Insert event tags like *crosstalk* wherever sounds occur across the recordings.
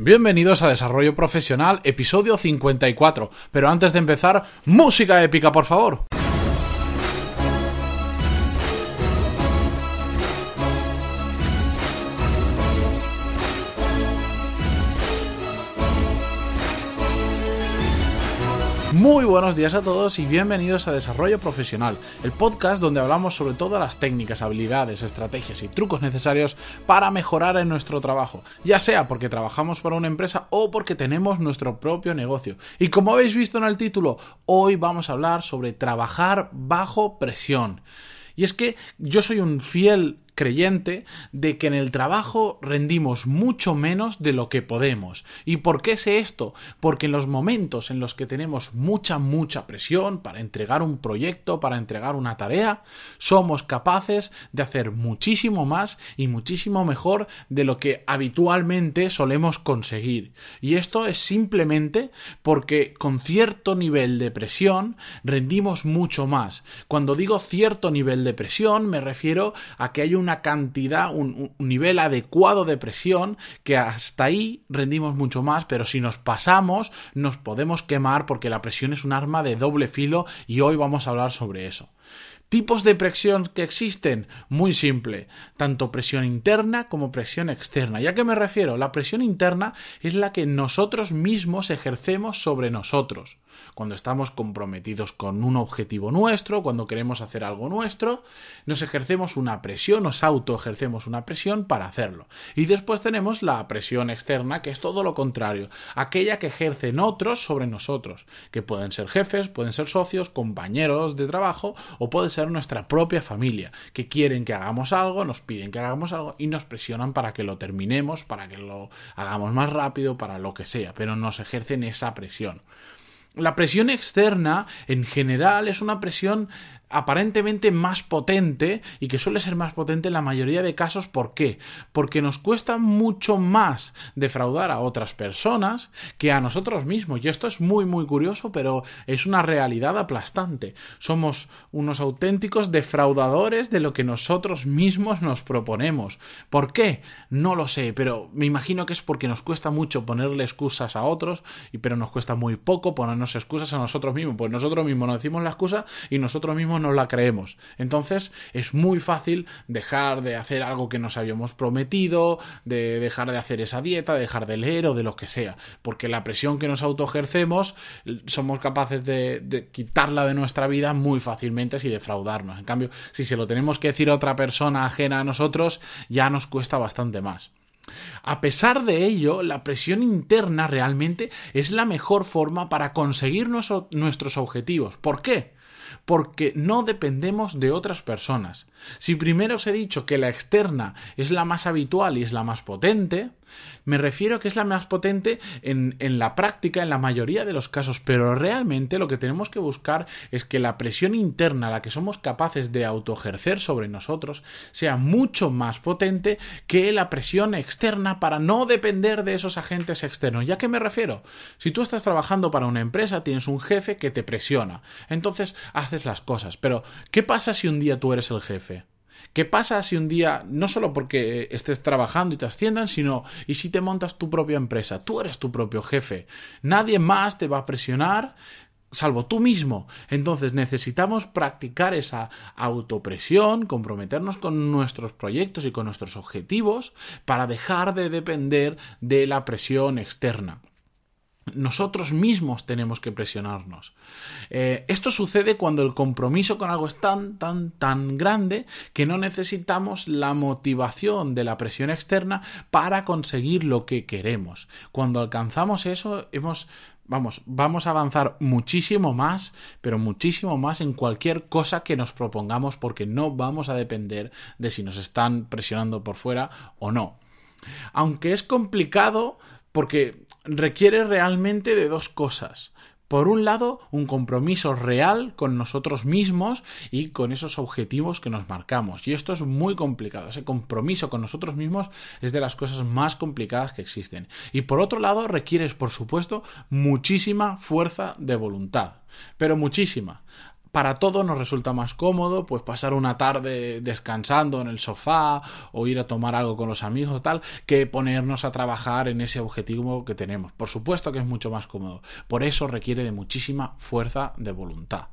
Bienvenidos a Desarrollo Profesional, episodio 54. Pero antes de empezar, música épica, por favor. Muy buenos días a todos y bienvenidos a Desarrollo Profesional, el podcast donde hablamos sobre todas las técnicas, habilidades, estrategias y trucos necesarios para mejorar en nuestro trabajo, ya sea porque trabajamos para una empresa o porque tenemos nuestro propio negocio. Y como habéis visto en el título, hoy vamos a hablar sobre trabajar bajo presión. Y es que yo soy un fiel creyente de que en el trabajo rendimos mucho menos de lo que podemos. ¿Y por qué sé esto? Porque en los momentos en los que tenemos mucha, mucha presión para entregar un proyecto, para entregar una tarea, somos capaces de hacer muchísimo más y muchísimo mejor de lo que habitualmente solemos conseguir. Y esto es simplemente porque con cierto nivel de presión rendimos mucho más. Cuando digo cierto nivel de presión me refiero a que hay un una cantidad, un, nivel adecuado de presión que hasta ahí rendimos mucho más, pero si nos pasamos nos podemos quemar porque la presión es un arma de doble filo y hoy vamos a hablar sobre eso. Tipos de presión que existen, muy simple, tanto presión interna como presión externa. ¿Ya que me refiero? La presión interna es la que nosotros mismos ejercemos sobre nosotros. Cuando estamos comprometidos con un objetivo nuestro, cuando queremos hacer algo nuestro, nos ejercemos una presión, nos auto ejercemos una presión para hacerlo. Y después tenemos la presión externa, que es todo lo contrario, aquella que ejercen otros sobre nosotros, que pueden ser jefes, pueden ser socios, compañeros de trabajo o puede ser nuestra propia familia, que quieren que hagamos algo, nos piden que hagamos algo y nos presionan para que lo terminemos, para que lo hagamos más rápido, para lo que sea, pero nos ejercen esa presión. La presión externa, en general, es una presión aparentemente más potente y que suele ser más potente en la mayoría de casos. ¿Por qué? Porque nos cuesta mucho más defraudar a otras personas que a nosotros mismos. Y esto es muy muy curioso, pero es una realidad aplastante. Somos unos auténticos defraudadores de lo que nosotros mismos nos proponemos. ¿Por qué? No lo sé, pero me imagino que es porque nos cuesta mucho ponerle excusas a otros, pero nos cuesta muy poco ponernos excusas a nosotros mismos. Pues nosotros mismos nos decimos la excusa y nosotros mismos no la creemos. Entonces es muy fácil dejar de hacer algo que nos habíamos prometido, de dejar de hacer esa dieta, de dejar de leer o de lo que sea, porque la presión que nos autoejercemos somos capaces de, quitarla de nuestra vida muy fácilmente si defraudarnos. En cambio, si se lo tenemos que decir a otra persona ajena a nosotros, ya nos cuesta bastante más. A pesar de ello, la presión interna realmente es la mejor forma para conseguir nuestros objetivos. ¿Por qué? Porque no dependemos de otras personas. Si primero os he dicho que la externa es la más habitual y es la más potente, me refiero a que es la más potente en, en, la práctica, en la mayoría de los casos, pero realmente lo que tenemos que buscar es que la presión interna, la que somos capaces de autoejercer sobre nosotros, sea mucho más potente que la presión externa para no depender de esos agentes externos. ¿Ya qué me refiero? Si tú estás trabajando para una empresa, tienes un jefe que te presiona, entonces haces las cosas, pero ¿qué pasa si un día tú eres el jefe? ¿Qué pasa si un día, no solo porque estés trabajando y te asciendan, sino y si te montas tu propia empresa? Tú eres tu propio jefe. Nadie más te va a presionar salvo tú mismo. Entonces necesitamos practicar esa autopresión, comprometernos con nuestros proyectos y con nuestros objetivos para dejar de depender de la presión externa. Nosotros mismos tenemos que presionarnos. Eh, esto sucede cuando el compromiso con algo es tan, tan, tan grande que no necesitamos la motivación de la presión externa para conseguir lo que queremos. Cuando alcanzamos eso, hemos, vamos, vamos a avanzar muchísimo más, pero muchísimo más en cualquier cosa que nos propongamos porque no vamos a depender de si nos están presionando por fuera o no. Aunque es complicado, porque requiere realmente de dos cosas. Por un lado, un compromiso real con nosotros mismos y con esos objetivos que nos marcamos. Y esto es muy complicado. Ese compromiso con nosotros mismos es de las cosas más complicadas que existen. Y por otro lado, requieres, por supuesto, muchísima fuerza de voluntad. Pero muchísima para todo nos resulta más cómodo, pues pasar una tarde descansando en el sofá o ir a tomar algo con los amigos tal, que ponernos a trabajar en ese objetivo que tenemos. Por supuesto que es mucho más cómodo. Por eso requiere de muchísima fuerza de voluntad.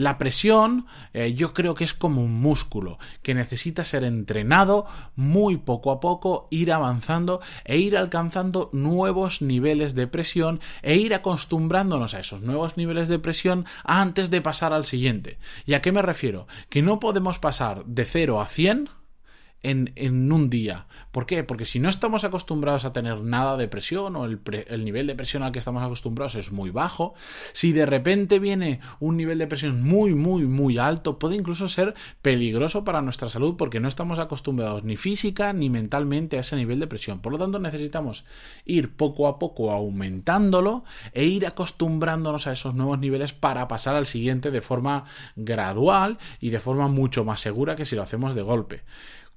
La presión eh, yo creo que es como un músculo que necesita ser entrenado muy poco a poco, ir avanzando e ir alcanzando nuevos niveles de presión e ir acostumbrándonos a esos nuevos niveles de presión antes de pasar al siguiente. ¿Y a qué me refiero? Que no podemos pasar de 0 a 100 en, un día. ¿Por qué? Porque si no estamos acostumbrados a tener nada de presión o el, el, nivel de presión al que estamos acostumbrados es muy bajo, si de repente viene un nivel de presión muy, muy, muy alto, puede incluso ser peligroso para nuestra salud porque no estamos acostumbrados ni física ni mentalmente a ese nivel de presión. Por lo tanto, necesitamos ir poco a poco aumentándolo e ir acostumbrándonos a esos nuevos niveles para pasar al siguiente de forma gradual y de forma mucho más segura que si lo hacemos de golpe.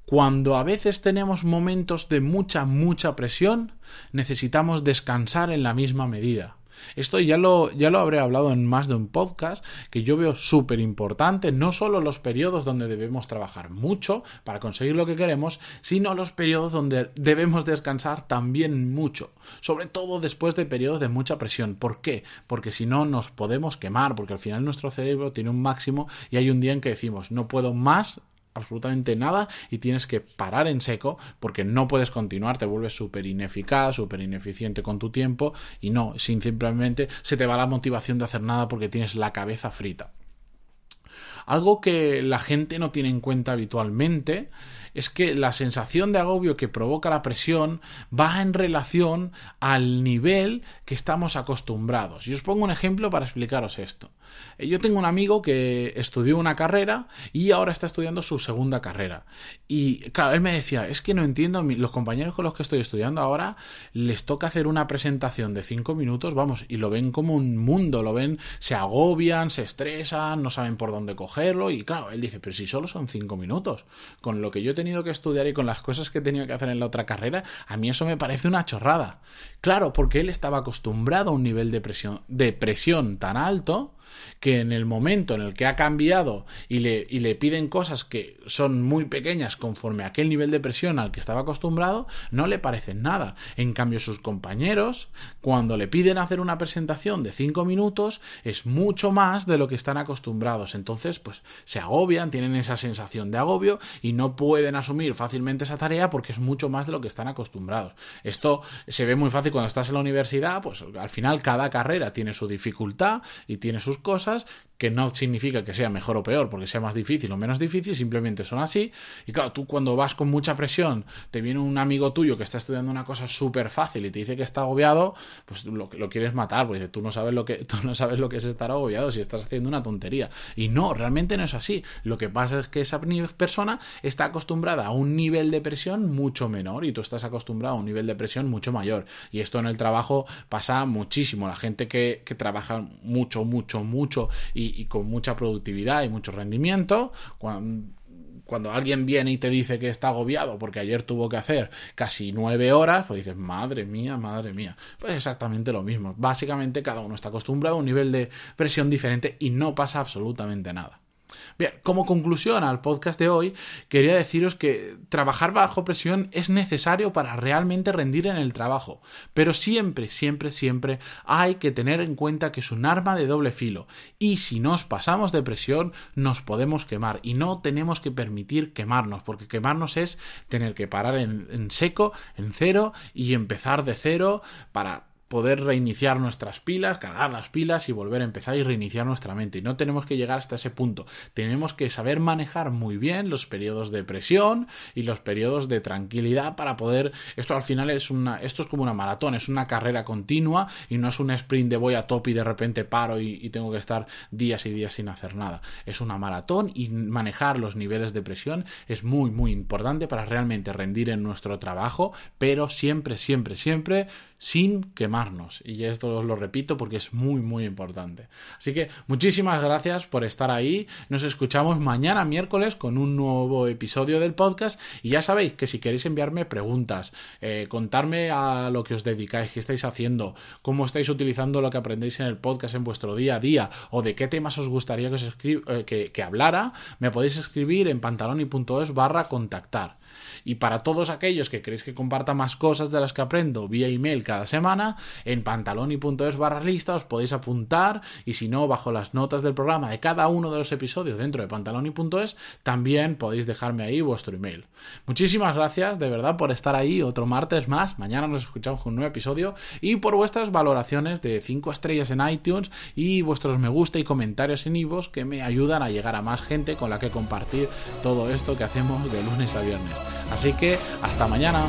Cuando a veces tenemos momentos de mucha, mucha presión, necesitamos descansar en la misma medida. Esto ya lo, ya lo habré hablado en más de un podcast, que yo veo súper importante, no solo los periodos donde debemos trabajar mucho para conseguir lo que queremos, sino los periodos donde debemos descansar también mucho, sobre todo después de periodos de mucha presión. ¿Por qué? Porque si no nos podemos quemar, porque al final nuestro cerebro tiene un máximo y hay un día en que decimos, no puedo más absolutamente nada y tienes que parar en seco porque no puedes continuar, te vuelves súper ineficaz, súper ineficiente con tu tiempo y no, sin simplemente se te va la motivación de hacer nada porque tienes la cabeza frita. Algo que la gente no tiene en cuenta habitualmente es que la sensación de agobio que provoca la presión va en relación al nivel que estamos acostumbrados. Y os pongo un ejemplo para explicaros esto. Eh, yo tengo un amigo que estudió una carrera y ahora está estudiando su segunda carrera. Y claro, él me decía, es que no entiendo, los compañeros con los que estoy estudiando ahora les toca hacer una presentación de cinco minutos, vamos, y lo ven como un mundo, lo ven, se agobian, se estresan, no saben por dónde Y claro, él dice, pero si solo son cinco minutos, con lo que yo he tenido que estudiar y con las cosas que he tenido que hacer en la otra carrera, a mí eso me parece una chorrada. Claro, porque él estaba acostumbrado a un nivel de presión, de presión tan alto que en el momento en el que ha cambiado y le, y le piden cosas que son muy pequeñas conforme a aquel nivel de presión al que estaba acostumbrado, no le parecen nada. En cambio, sus compañeros, cuando le piden hacer una presentación de 5 minutos, es mucho más de lo que están acostumbrados. Entonces, pues se agobian, tienen esa sensación de agobio y no pueden asumir fácilmente esa tarea porque es mucho más de lo que están acostumbrados. Esto se ve muy fácil cuando estás en la universidad, pues al final cada carrera tiene su dificultad y tiene sus cosas que no significa que sea mejor o peor, porque sea más difícil o menos difícil, simplemente son así. Y claro, tú cuando vas con mucha presión, te viene un amigo tuyo que está estudiando una cosa súper fácil y te dice que está agobiado, pues lo, lo quieres matar, porque tú no sabes lo que *laughs* tú no sabes lo que es estar agobiado si estás haciendo una tontería. Y no, realmente no es así. Lo que pasa es que esa persona está acostumbrada a un nivel de presión mucho menor y tú estás acostumbrado a un nivel de presión mucho mayor. Y esto en el trabajo pasa muchísimo. La gente que, que trabaja mucho, mucho, mucho y, con mucha productividad y mucho rendimiento. Cuando, cuando alguien viene y te dice que está agobiado porque ayer tuvo que hacer casi nueve horas, pues dices, madre mía, madre mía. Pues exactamente lo mismo. Básicamente cada uno está acostumbrado a un nivel de presión diferente y no pasa absolutamente nada. Bien, como conclusión al podcast de hoy, quería deciros que trabajar bajo presión es necesario para realmente rendir en el trabajo, pero siempre, siempre, siempre hay que tener en cuenta que es un arma de doble filo y si nos pasamos de presión nos podemos quemar y no tenemos que permitir quemarnos, porque quemarnos es tener que parar en, en seco, en cero y empezar de cero para poder reiniciar nuestras pilas, cargar las pilas y volver a empezar y reiniciar nuestra mente. Y no tenemos que llegar hasta ese punto. Tenemos que saber manejar muy bien los periodos de presión y los periodos de tranquilidad para poder. Esto al final es una. Esto es como una maratón, es una carrera continua y no es un sprint de voy a top y de repente paro y, y tengo que estar días y días sin hacer nada. Es una maratón y manejar los niveles de presión es muy, muy importante para realmente rendir en nuestro trabajo, pero siempre, siempre, siempre sin quemarnos. Y esto os lo repito porque es muy, muy importante. Así que muchísimas gracias por estar ahí. Nos escuchamos mañana miércoles con un nuevo episodio del podcast. Y ya sabéis que si queréis enviarme preguntas, eh, contarme a lo que os dedicáis, qué estáis haciendo, cómo estáis utilizando lo que aprendéis en el podcast en vuestro día a día o de qué temas os gustaría que, os eh, que, que hablara, me podéis escribir en pantaloni.es barra contactar. Y para todos aquellos que queréis que comparta más cosas de las que aprendo vía email cada semana, en pantaloni.es barra lista os podéis apuntar y si no, bajo las notas del programa de cada uno de los episodios dentro de pantaloni.es, también podéis dejarme ahí vuestro email. Muchísimas gracias de verdad por estar ahí otro martes más. Mañana nos escuchamos con un nuevo episodio y por vuestras valoraciones de 5 estrellas en iTunes y vuestros me gusta y comentarios en iVoox que me ayudan a llegar a más gente con la que compartir todo esto que hacemos de lunes a viernes. Así que hasta mañana.